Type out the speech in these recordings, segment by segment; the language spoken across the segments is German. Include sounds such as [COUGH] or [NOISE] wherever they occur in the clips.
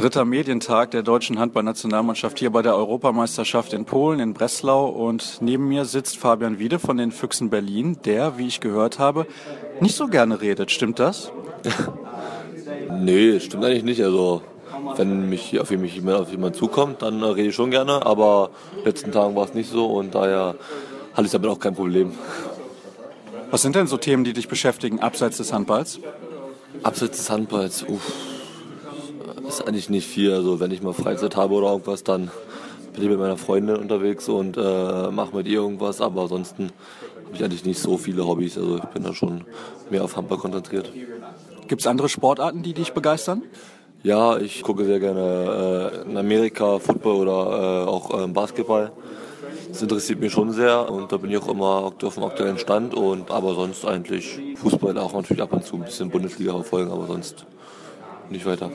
Dritter Medientag der deutschen Handballnationalmannschaft hier bei der Europameisterschaft in Polen, in Breslau. Und neben mir sitzt Fabian Wiede von den Füchsen Berlin, der, wie ich gehört habe, nicht so gerne redet. Stimmt das? [LAUGHS] nee, stimmt eigentlich nicht. Also, wenn mich auf mich auf jemand zukommt, dann rede ich schon gerne. Aber letzten Tagen war es nicht so und daher hatte ich damit auch kein Problem. Was sind denn so Themen, die dich beschäftigen, abseits des Handballs? Abseits des Handballs, uff ist eigentlich nicht viel. Also wenn ich mal Freizeit habe oder irgendwas, dann bin ich mit meiner Freundin unterwegs und äh, mache mit ihr irgendwas. Aber ansonsten habe ich eigentlich nicht so viele Hobbys. Also ich bin da schon mehr auf Handball konzentriert. Gibt es andere Sportarten, die dich begeistern? Ja, ich gucke sehr gerne äh, in Amerika Football oder äh, auch äh, Basketball. Das interessiert mich schon sehr und da bin ich auch immer auf dem aktuellen Stand. Und aber sonst eigentlich Fußball auch natürlich ab und zu ein bisschen Bundesliga verfolgen, aber sonst nicht weiter.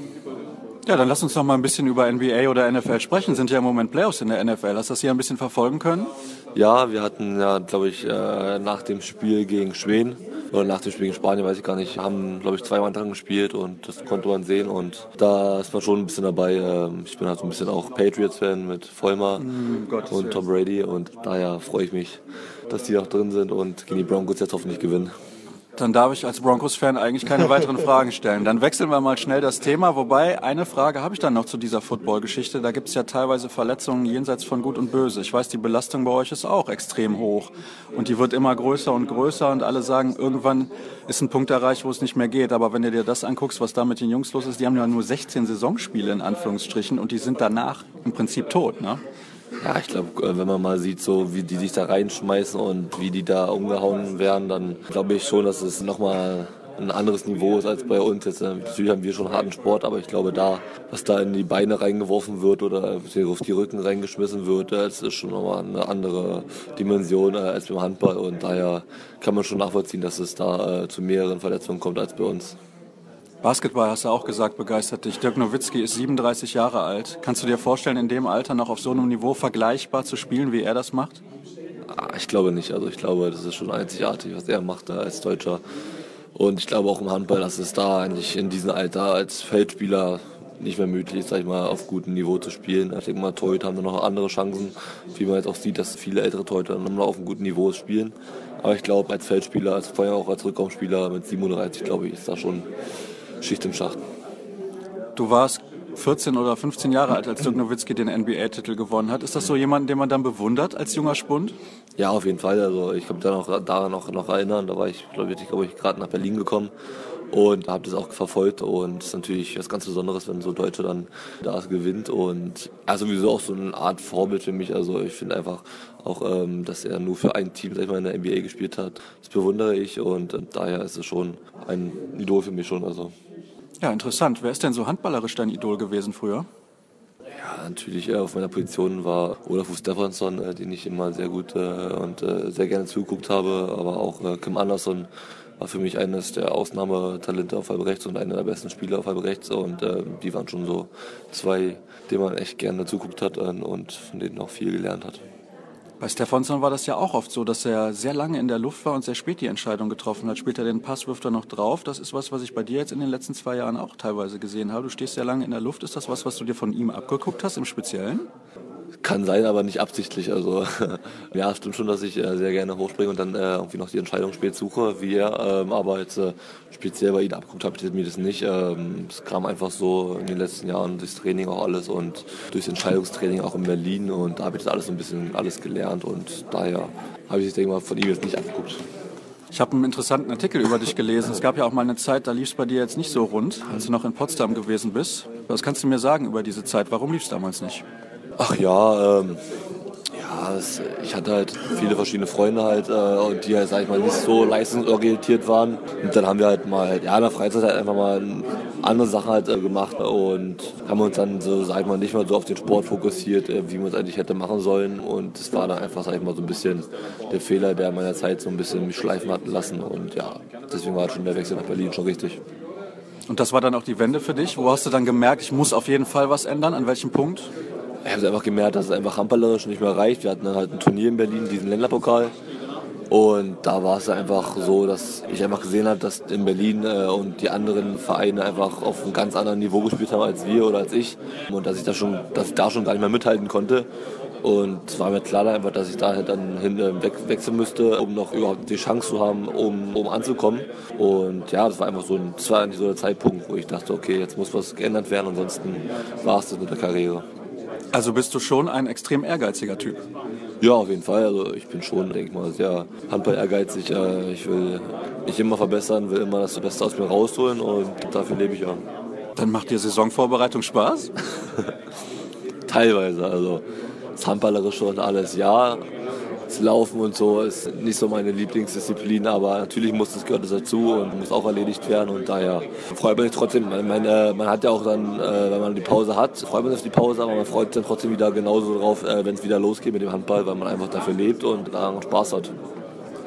Ja, dann lass uns noch mal ein bisschen über NBA oder NFL sprechen. Sind ja im Moment Playoffs in der NFL. Hast du das hier ein bisschen verfolgen können? Ja, wir hatten ja, glaube ich, äh, nach dem Spiel gegen Schweden oder nach dem Spiel gegen Spanien, weiß ich gar nicht, haben, glaube ich, zweimal dran gespielt und das konnte man sehen und da ist man schon ein bisschen dabei. Ähm, ich bin halt so ein bisschen auch Patriots-Fan mit Vollmer mm, und Tom Brady und daher freue ich mich, dass die auch drin sind und gegen die Broncos jetzt hoffentlich gewinnen. Dann darf ich als Broncos-Fan eigentlich keine weiteren Fragen stellen. Dann wechseln wir mal schnell das Thema. Wobei, eine Frage habe ich dann noch zu dieser Football-Geschichte. Da gibt es ja teilweise Verletzungen jenseits von Gut und Böse. Ich weiß, die Belastung bei euch ist auch extrem hoch. Und die wird immer größer und größer. Und alle sagen, irgendwann ist ein Punkt erreicht, wo es nicht mehr geht. Aber wenn du dir das anguckst, was da mit den Jungs los ist, die haben ja nur 16 Saisonspiele in Anführungsstrichen. Und die sind danach im Prinzip tot, ne? Ja, ich glaube, äh, wenn man mal sieht, so wie die sich da reinschmeißen und wie die da umgehauen werden, dann glaube ich schon, dass es nochmal ein anderes Niveau ist als bei uns. Jetzt, äh, natürlich haben wir schon harten Sport, aber ich glaube da, was da in die Beine reingeworfen wird oder auf die Rücken reingeschmissen wird, das ist schon nochmal eine andere Dimension äh, als beim Handball und daher kann man schon nachvollziehen, dass es da zu mehreren Verletzungen kommt als bei uns. Basketball hast du auch gesagt, begeistert dich. Dirk Nowitzki ist 37 Jahre alt. Kannst du dir vorstellen, in dem Alter noch auf so einem Niveau vergleichbar zu spielen, wie er das macht? Ah, ich glaube nicht. Also ich glaube, das ist schon einzigartig, was er macht da als Deutscher. Und ich glaube auch im Handball, dass es da eigentlich in diesem Alter als Feldspieler nicht mehr möglich ist, sag ich mal, auf gutem Niveau zu spielen. Ich denke mal, Torhüter haben noch andere Chancen, wie man jetzt auch sieht, dass viele ältere Torhüter noch auf einem guten Niveau spielen. Aber ich glaube, als Feldspieler, als vorher auch als Rückraumspieler mit 37, glaube ich, ist da schon Schicht im Schacht. Du warst 14 oder 15 Jahre alt, als Dirk Nowitzki den NBA-Titel gewonnen hat. Ist das so jemand, den man dann bewundert als junger Spund? Ja, auf jeden Fall. Also ich kann mich da noch, daran noch, noch erinnern. Da war ich, glaube ich, glaube ich gerade nach Berlin gekommen und habe das auch verfolgt und es ist natürlich was ganz Besonderes, wenn so Deutsche dann da gewinnt und also sowieso auch so eine Art Vorbild für mich. Also ich finde einfach auch, ähm, dass er nur für ein Team, sag ich mal, in der NBA gespielt hat. Das bewundere ich und äh, daher ist es schon ein Idol für mich schon. Also ja, interessant. Wer ist denn so handballerisch dein Idol gewesen früher? Ja, natürlich äh, auf meiner Position war Olaf Stefansson, äh, den ich immer sehr gut äh, und sehr gerne zugeguckt habe, aber auch Kim Andersson war für mich eines der Ausnahmetalente auf halb rechts und einer der besten Spieler auf halb rechts und äh, die waren schon so zwei, denen man echt gerne zuguckt hat und von denen auch viel gelernt hat. Bei Stefansson war das ja auch oft so, dass er sehr lange in der Luft war und sehr spät die Entscheidung getroffen hat. Später den Pass wirft er noch drauf. Das ist was, was ich bei dir jetzt in den letzten zwei Jahren auch teilweise gesehen habe. Du stehst sehr lange in der Luft. Ist das was, was du dir von ihm abgeguckt hast im Speziellen? Kann sein, aber nicht absichtlich. Also [LAUGHS] ja, stimmt schon, dass ich äh, sehr gerne hochspringe und dann äh, irgendwie noch die Entscheidung spät suche, wie er. Ähm, aber jetzt äh, speziell bei ihm abgeguckt habe ich mir das nicht. Ähm, es kam einfach so in den letzten Jahren durchs Training auch alles und durchs Entscheidungstraining auch in Berlin und da habe ich das alles so ein bisschen alles gelernt und daher habe ich es, denke mal, von ihm jetzt nicht abgeguckt. Ich habe einen interessanten Artikel über dich gelesen. Es gab ja auch mal eine Zeit, da lief es bei dir jetzt nicht so rund, als du noch in Potsdam gewesen bist. Was kannst du mir sagen über diese Zeit? Warum lief es damals nicht? Ach ja, ähm, ja, das, ich hatte halt viele verschiedene Freunde halt, äh, die halt, sag ich mal, nicht so leistungsorientiert waren. Und dann haben wir halt mal, ja, in der Freizeit halt einfach mal andere Sachen halt äh, gemacht und haben uns dann so, sag ich mal, nicht mal so auf den Sport fokussiert, äh, wie man es eigentlich hätte machen sollen. Und das war dann einfach, sag ich mal, so ein bisschen der Fehler, der meiner Zeit so ein bisschen mich schleifen hat lassen. Und ja, deswegen war schon der Wechsel nach Berlin schon richtig. Und das war dann auch die Wende für dich? Wo hast du dann gemerkt, ich muss auf jeden Fall was ändern? An welchem Punkt? Ich habe einfach gemerkt, dass es einfach handballerisch nicht mehr reicht. Wir hatten dann halt ein Turnier in Berlin, diesen Länderpokal. Und da war es einfach so, dass ich einfach gesehen habe, dass in Berlin äh, und die anderen Vereine einfach auf einem ganz anderen Niveau gespielt haben als wir oder als ich. Und dass ich da schon, dass ich da schon gar nicht mehr mithalten konnte. Und es war mir klar einfach, dass ich da halt dann hin äh, weg, wechseln müsste, um noch überhaupt die Chance zu haben, um, um anzukommen. Und ja, das war einfach so ein, das war so der Zeitpunkt, wo ich dachte, okay, jetzt muss was geändert werden, ansonsten war es das mit der Karriere. Also bist du schon ein extrem ehrgeiziger Typ? Ja, auf jeden Fall. Also ich bin schon, denke ich mal, sehr Handball ehrgeizig. Äh, ich will mich immer verbessern, will immer das Beste aus mir rausholen und dafür lebe ich ja. Dann macht dir Saisonvorbereitung Spaß? [LAUGHS] Teilweise, also das Handballerische und alles, ja. Laufen und so ist nicht so meine Lieblingsdisziplin, aber natürlich muss das gehört das dazu und muss auch erledigt werden und daher freut man sich trotzdem. Man, man, äh, man hat ja auch dann, äh, wenn man die Pause hat, freut man sich auf die Pause, aber man freut sich dann trotzdem wieder genauso drauf, äh, wenn es wieder losgeht mit dem Handball, weil man einfach dafür lebt und daran Spaß hat.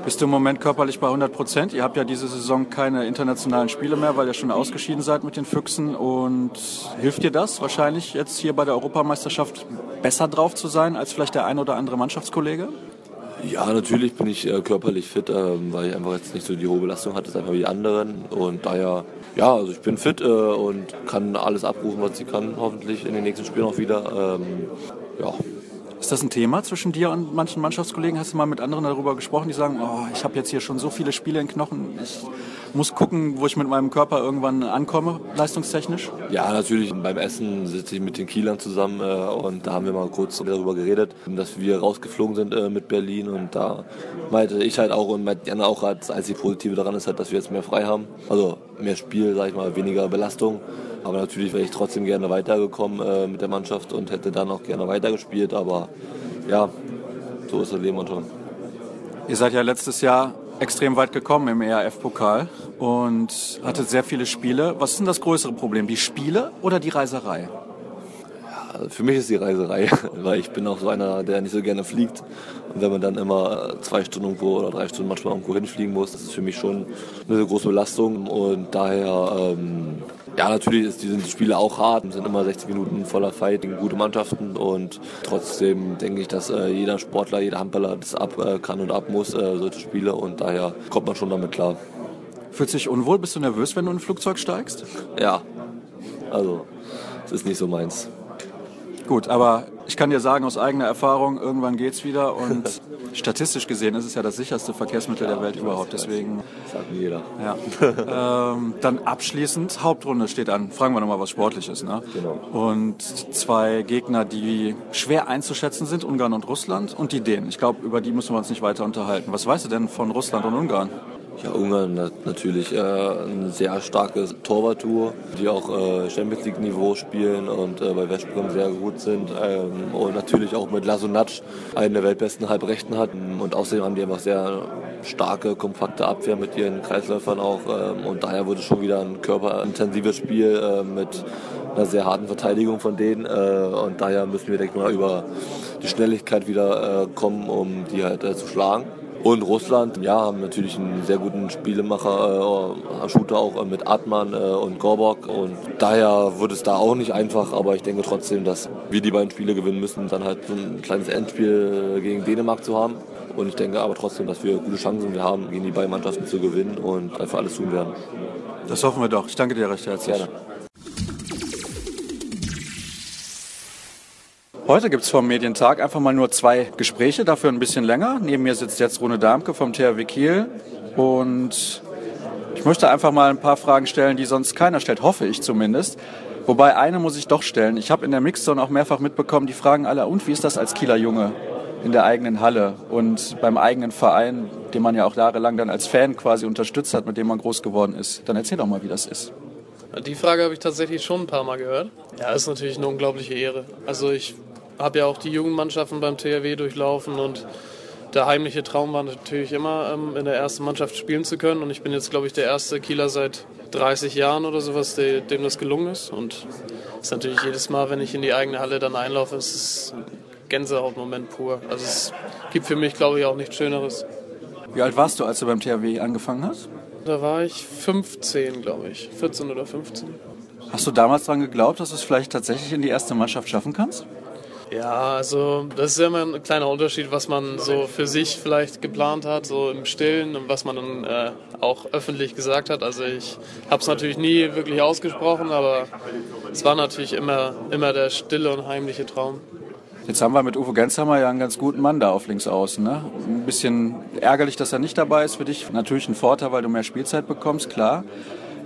Bist du im Moment körperlich bei 100 Prozent? Ihr habt ja diese Saison keine internationalen Spiele mehr, weil ihr schon ausgeschieden seid mit den Füchsen. Und hilft dir das wahrscheinlich jetzt hier bei der Europameisterschaft besser drauf zu sein als vielleicht der ein oder andere Mannschaftskollege? Ja, natürlich bin ich äh, körperlich fit, ähm, weil ich einfach jetzt nicht so die hohe Belastung hatte, einfach wie die anderen. Und daher, ja, also ich bin fit äh, und kann alles abrufen, was ich kann, hoffentlich in den nächsten Spielen auch wieder. Ähm, ja, ist das ein Thema zwischen dir und manchen Mannschaftskollegen? Hast du mal mit anderen darüber gesprochen, die sagen, oh, ich habe jetzt hier schon so viele Spiele in Knochen, ich muss gucken, wo ich mit meinem Körper irgendwann ankomme, leistungstechnisch? Ja, natürlich. Beim Essen sitze ich mit den Kielern zusammen äh, und da haben wir mal kurz darüber geredet, dass wir rausgeflogen sind äh, mit Berlin und da meinte ich halt auch und meinte Jan auch, das einzige Positive daran ist halt, dass wir jetzt mehr frei haben. Also mehr Spiel, sag ich mal, weniger Belastung. Aber natürlich wäre ich trotzdem gerne weitergekommen äh, mit der Mannschaft und hätte dann auch gerne weitergespielt. Aber ja, so ist das Leben schon. Ihr seid ja letztes Jahr extrem weit gekommen im ERF-Pokal und hattet sehr viele Spiele. Was ist denn das größere Problem, die Spiele oder die Reiserei? Für mich ist die Reiserei, [LAUGHS] weil ich bin auch so einer, der nicht so gerne fliegt. Und wenn man dann immer zwei Stunden irgendwo oder drei Stunden manchmal irgendwo hinfliegen muss, das ist für mich schon eine große Belastung. Und daher ähm, ja, natürlich ist, sind die Spiele auch hart, es sind immer 60 Minuten voller Fight gegen gute Mannschaften und trotzdem denke ich, dass äh, jeder Sportler, jeder Handballer das ab äh, kann und ab muss, äh, solche Spiele und daher kommt man schon damit klar. Fühlst du dich unwohl? Bist du nervös, wenn du in ein Flugzeug steigst? Ja, also es ist nicht so meins. Gut, aber ich kann dir sagen aus eigener Erfahrung, irgendwann geht's wieder und [LAUGHS] statistisch gesehen ist es ja das sicherste Verkehrsmittel der Welt überhaupt. Deswegen. Das sagt jeder. Ja. ähm, dann abschließend, Hauptrunde steht an. Fragen wir nochmal was Sportliches. Ne? Genau. Und zwei Gegner, die schwer einzuschätzen sind, Ungarn und Russland und die Dänen. Ich glaube, über die müssen wir uns nicht weiter unterhalten. Was weißt du denn von Russland und Ungarn? Ja, Ungarn hat natürlich äh, ein sehr starkes Torwarttour, die auch äh, Champions League Niveau spielen und äh, bei Westbrem sehr gut sind ähm, und natürlich auch mit Lasunac einen der weltbesten Halbrechten hat und außerdem haben die einfach sehr starke, kompakte Abwehr mit ihren Kreisläufern auch ähm, und daher wurde schon wieder ein körperintensives Spiel äh, mit einer sehr harten Verteidigung von denen äh, und daher müssen wir denke ich mal über die Schnelligkeit wieder äh, kommen, um die halt zu schlagen. Und Russland, ja, haben natürlich einen sehr guten Spielemacher, äh, Shooter auch äh, mit Atman äh, und Gorbok. Und daher wird es da auch nicht einfach, aber ich denke trotzdem, dass wir die beiden Spiele gewinnen müssen, dann halt so ein kleines Endspiel gegen Dänemark zu haben. Und ich denke aber trotzdem, dass wir gute Chancen haben, gegen die beiden Mannschaften zu gewinnen und einfach alles tun werden. Das hoffen wir doch. Ich danke dir recht herzlich. Gerne. Heute gibt es vom Medientag einfach mal nur zwei Gespräche, dafür ein bisschen länger. Neben mir sitzt jetzt Rune Darmke vom THW Kiel und ich möchte einfach mal ein paar Fragen stellen, die sonst keiner stellt, hoffe ich zumindest. Wobei eine muss ich doch stellen. Ich habe in der Mixzone auch mehrfach mitbekommen, die fragen alle, und wie ist das als Kieler Junge in der eigenen Halle und beim eigenen Verein, den man ja auch jahrelang dann als Fan quasi unterstützt hat, mit dem man groß geworden ist. Dann erzähl doch mal, wie das ist. Die Frage habe ich tatsächlich schon ein paar Mal gehört. Ja, ist natürlich eine unglaubliche Ehre. Also ich habe ja auch die Jugendmannschaften beim THW durchlaufen und der heimliche Traum war natürlich immer, ähm, in der ersten Mannschaft spielen zu können. Und ich bin jetzt, glaube ich, der erste Kieler seit 30 Jahren oder sowas, dem das gelungen ist. Und es ist natürlich jedes Mal, wenn ich in die eigene Halle dann einlaufe, es ist ein Gänsehautmoment pur. Also es gibt für mich, glaube ich, auch nichts Schöneres. Wie alt warst du, als du beim THW angefangen hast? Da war ich 15, glaube ich. 14 oder 15. Hast du damals daran geglaubt, dass du es vielleicht tatsächlich in die erste Mannschaft schaffen kannst? Ja, also das ist ja immer ein kleiner Unterschied, was man so für sich vielleicht geplant hat, so im Stillen und was man dann äh, auch öffentlich gesagt hat. Also ich habe es natürlich nie wirklich ausgesprochen, aber es war natürlich immer, immer der stille und heimliche Traum. Jetzt haben wir mit Uwe Gensheimer ja einen ganz guten Mann da auf links außen. Ne? Ein bisschen ärgerlich, dass er nicht dabei ist für dich. Natürlich ein Vorteil, weil du mehr Spielzeit bekommst, klar.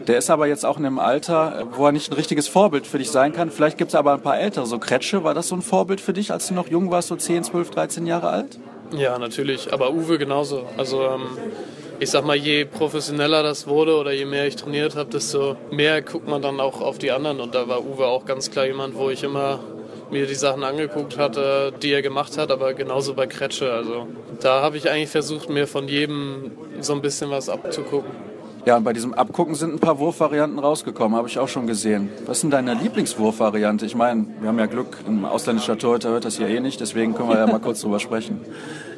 Der ist aber jetzt auch in einem Alter, wo er nicht ein richtiges Vorbild für dich sein kann. Vielleicht gibt es aber ein paar ältere. So Kretsche, war das so ein Vorbild für dich, als du noch jung warst, so 10, 12, 13 Jahre alt? Ja, natürlich. Aber Uwe genauso. Also ähm, ich sag mal, je professioneller das wurde oder je mehr ich trainiert habe, desto mehr guckt man dann auch auf die anderen. Und da war Uwe auch ganz klar jemand, wo ich immer mir die Sachen angeguckt hatte, die er gemacht hat, aber genauso bei Kretsche. Also da habe ich eigentlich versucht, mir von jedem so ein bisschen was abzugucken. Ja, und bei diesem Abgucken sind ein paar Wurfvarianten rausgekommen, habe ich auch schon gesehen. Was ist denn deine Lieblingswurfvariante? Ich meine, wir haben ja Glück, ein ausländischer Torhüter hört das hier eh nicht, deswegen können wir ja mal kurz drüber sprechen.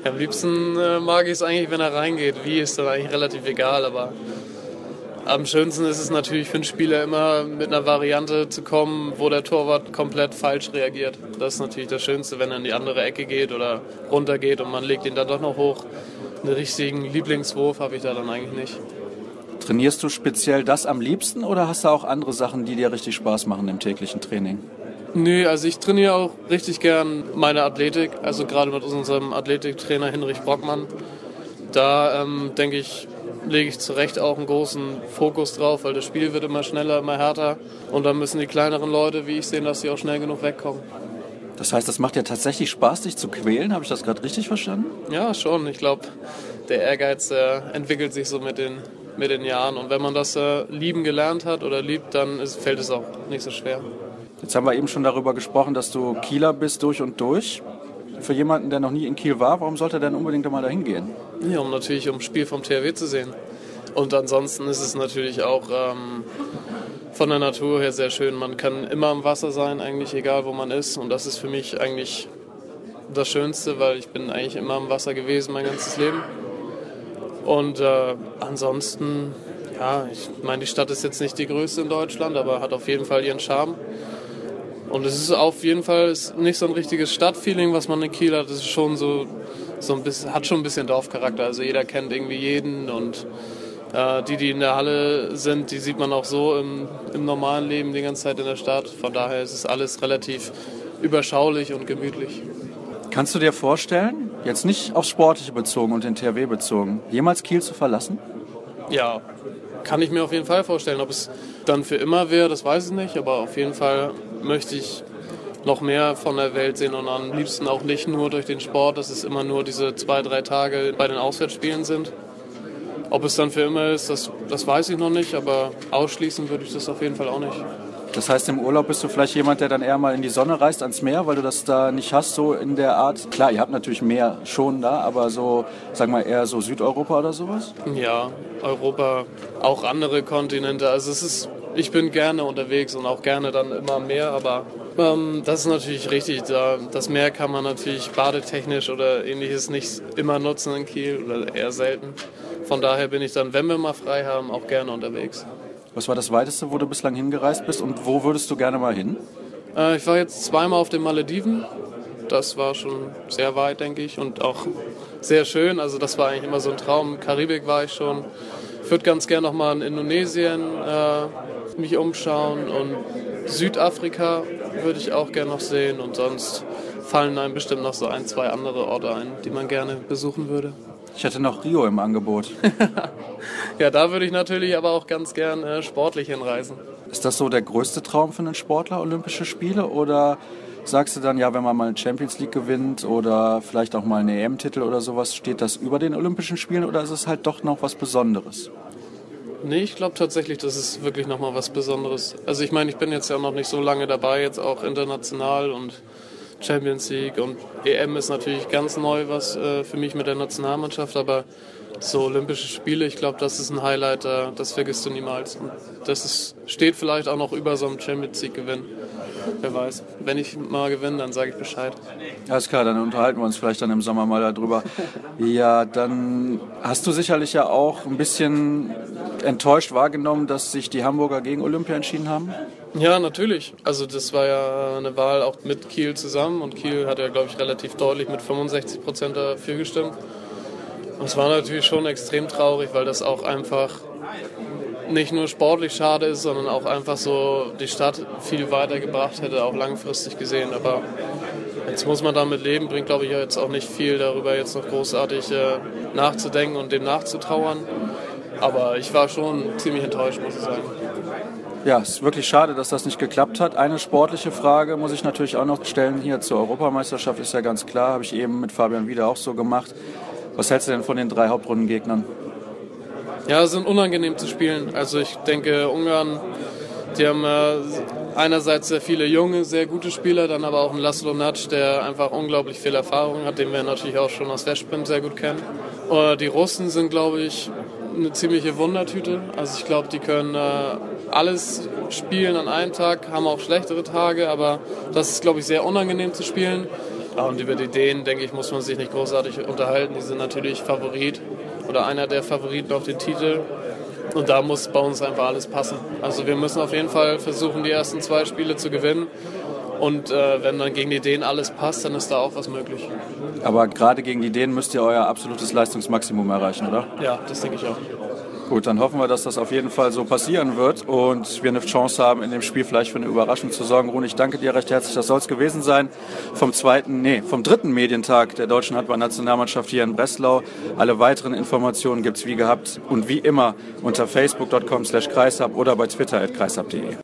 Ja, am liebsten äh, mag ich es eigentlich, wenn er reingeht. Wie ist dann eigentlich relativ egal, aber am schönsten ist es natürlich für einen Spieler immer mit einer Variante zu kommen, wo der Torwart komplett falsch reagiert. Das ist natürlich das Schönste, wenn er in die andere Ecke geht oder runter geht und man legt ihn dann doch noch hoch. Einen richtigen Lieblingswurf habe ich da dann eigentlich nicht. Trainierst du speziell das am liebsten oder hast du auch andere Sachen, die dir richtig Spaß machen im täglichen Training? Nö, also ich trainiere auch richtig gern meine Athletik, also gerade mit unserem Athletiktrainer Hinrich Brockmann. Da ähm, denke ich, lege ich zu Recht auch einen großen Fokus drauf, weil das Spiel wird immer schneller, immer härter und dann müssen die kleineren Leute, wie ich, sehen, dass sie auch schnell genug wegkommen. Das heißt, das macht ja tatsächlich Spaß, dich zu quälen. Habe ich das gerade richtig verstanden? Ja, schon. Ich glaube, der Ehrgeiz äh, entwickelt sich so mit den mit den Jahren. Und wenn man das äh, lieben gelernt hat oder liebt, dann ist, fällt es auch nicht so schwer. Jetzt haben wir eben schon darüber gesprochen, dass du Kieler bist durch und durch. Für jemanden, der noch nie in Kiel war, warum sollte er denn unbedingt einmal dahin gehen? Ja, um natürlich um Spiel vom THW zu sehen. Und ansonsten ist es natürlich auch ähm, von der Natur her sehr schön. Man kann immer im Wasser sein, eigentlich egal wo man ist. Und das ist für mich eigentlich das Schönste, weil ich bin eigentlich immer im Wasser gewesen mein ganzes Leben. Und äh, ansonsten, ja, ich meine, die Stadt ist jetzt nicht die größte in Deutschland, aber hat auf jeden Fall ihren Charme. Und es ist auf jeden Fall nicht so ein richtiges Stadtfeeling, was man in Kiel hat. Es ist schon so, so ein bisschen, hat schon ein bisschen Dorfcharakter. Also jeder kennt irgendwie jeden und äh, die, die in der Halle sind, die sieht man auch so im, im normalen Leben die ganze Zeit in der Stadt. Von daher ist es alles relativ überschaulich und gemütlich. Kannst du dir vorstellen, jetzt nicht aufs Sportliche bezogen und den THW bezogen, jemals Kiel zu verlassen? Ja, kann ich mir auf jeden Fall vorstellen. Ob es dann für immer wäre, das weiß ich nicht, aber auf jeden Fall möchte ich noch mehr von der Welt sehen und am liebsten auch nicht nur durch den Sport, dass es immer nur diese zwei, drei Tage bei den Auswärtsspielen sind. Ob es dann für immer ist, das, das weiß ich noch nicht, aber ausschließen würde ich das auf jeden Fall auch nicht. Das heißt, im Urlaub bist du vielleicht jemand, der dann eher mal in die Sonne reist, ans Meer, weil du das da nicht hast, so in der Art. Klar, ihr habt natürlich Meer schon da, aber so, sag mal, eher so Südeuropa oder sowas? Ja, Europa, auch andere Kontinente. Also es ist, ich bin gerne unterwegs und auch gerne dann immer mehr, aber ähm, das ist natürlich richtig. Da, das Meer kann man natürlich badetechnisch oder ähnliches nicht immer nutzen in Kiel oder eher selten. Von daher bin ich dann, wenn wir mal frei haben, auch gerne unterwegs. Was war das Weiteste, wo du bislang hingereist bist und wo würdest du gerne mal hin? Äh, ich war jetzt zweimal auf den Malediven. Das war schon sehr weit, denke ich, und auch sehr schön. Also das war eigentlich immer so ein Traum. Karibik war ich schon. Ich würde ganz gerne noch mal in Indonesien äh, mich umschauen und Südafrika würde ich auch gerne noch sehen und sonst fallen einem bestimmt noch so ein, zwei andere Orte ein, die man gerne besuchen würde. Ich hätte noch Rio im Angebot. [LAUGHS] ja, da würde ich natürlich aber auch ganz gern äh, sportlich hinreisen. Ist das so der größte Traum für einen Sportler, Olympische Spiele? Oder sagst du dann, ja, wenn man mal eine Champions League gewinnt oder vielleicht auch mal einen EM-Titel oder sowas, steht das über den Olympischen Spielen oder ist es halt doch noch was Besonderes? Nee, ich glaube tatsächlich, das ist wirklich nochmal was Besonderes. Also ich meine, ich bin jetzt ja noch nicht so lange dabei, jetzt auch international und Champions League und EM ist natürlich ganz neu was äh, für mich mit der Nationalmannschaft, aber so Olympische Spiele, ich glaube, das ist ein Highlight, äh, das vergisst du niemals. Und das ist, steht vielleicht auch noch über so einem Champions League Gewinn. Wer weiß. Wenn ich mal gewinne, dann sage ich Bescheid. Alles klar, dann unterhalten wir uns vielleicht dann im Sommer mal darüber. Ja, dann hast du sicherlich ja auch ein bisschen enttäuscht wahrgenommen, dass sich die Hamburger gegen Olympia entschieden haben. Ja, natürlich. Also das war ja eine Wahl auch mit Kiel zusammen und Kiel hat ja, glaube ich, relativ deutlich mit 65 Prozent dafür gestimmt. Und es war natürlich schon extrem traurig, weil das auch einfach nicht nur sportlich schade ist, sondern auch einfach so die Stadt viel weitergebracht hätte, auch langfristig gesehen. Aber jetzt muss man damit leben, bringt glaube ich jetzt auch nicht viel darüber jetzt noch großartig äh, nachzudenken und dem nachzutrauern. Aber ich war schon ziemlich enttäuscht, muss ich sagen. Ja, es ist wirklich schade, dass das nicht geklappt hat. Eine sportliche Frage muss ich natürlich auch noch stellen hier zur Europameisterschaft, ist ja ganz klar, habe ich eben mit Fabian wieder auch so gemacht. Was hältst du denn von den drei Hauptrundengegnern? Ja, sind unangenehm zu spielen. Also ich denke, Ungarn, die haben äh, einerseits sehr viele junge, sehr gute Spieler, dann aber auch einen Laszlo Natsch, der einfach unglaublich viel Erfahrung hat, den wir natürlich auch schon aus Westbrem sehr gut kennen. Und die Russen sind, glaube ich, eine ziemliche Wundertüte. Also ich glaube, die können äh, alles spielen an einem Tag, haben auch schlechtere Tage, aber das ist, glaube ich, sehr unangenehm zu spielen. Und über die Dänen, denke ich, muss man sich nicht großartig unterhalten. Die sind natürlich Favorit oder einer der Favoriten auf den Titel. Und da muss bei uns einfach alles passen. Also wir müssen auf jeden Fall versuchen, die ersten zwei Spiele zu gewinnen. Und äh, wenn dann gegen die Dänen alles passt, dann ist da auch was möglich. Aber gerade gegen die Dänen müsst ihr euer absolutes Leistungsmaximum erreichen, oder? Ja, das denke ich auch. Gut, dann hoffen wir, dass das auf jeden Fall so passieren wird und wir eine Chance haben, in dem Spiel vielleicht für eine Überraschung zu sorgen. Rune, ich danke dir recht herzlich. Das soll es gewesen sein vom zweiten, nee, vom dritten Medientag der deutschen Handballnationalmannschaft hier in Breslau. Alle weiteren Informationen gibt es wie gehabt und wie immer unter facebook.com slash kreishab oder bei twitter at kreishab.de.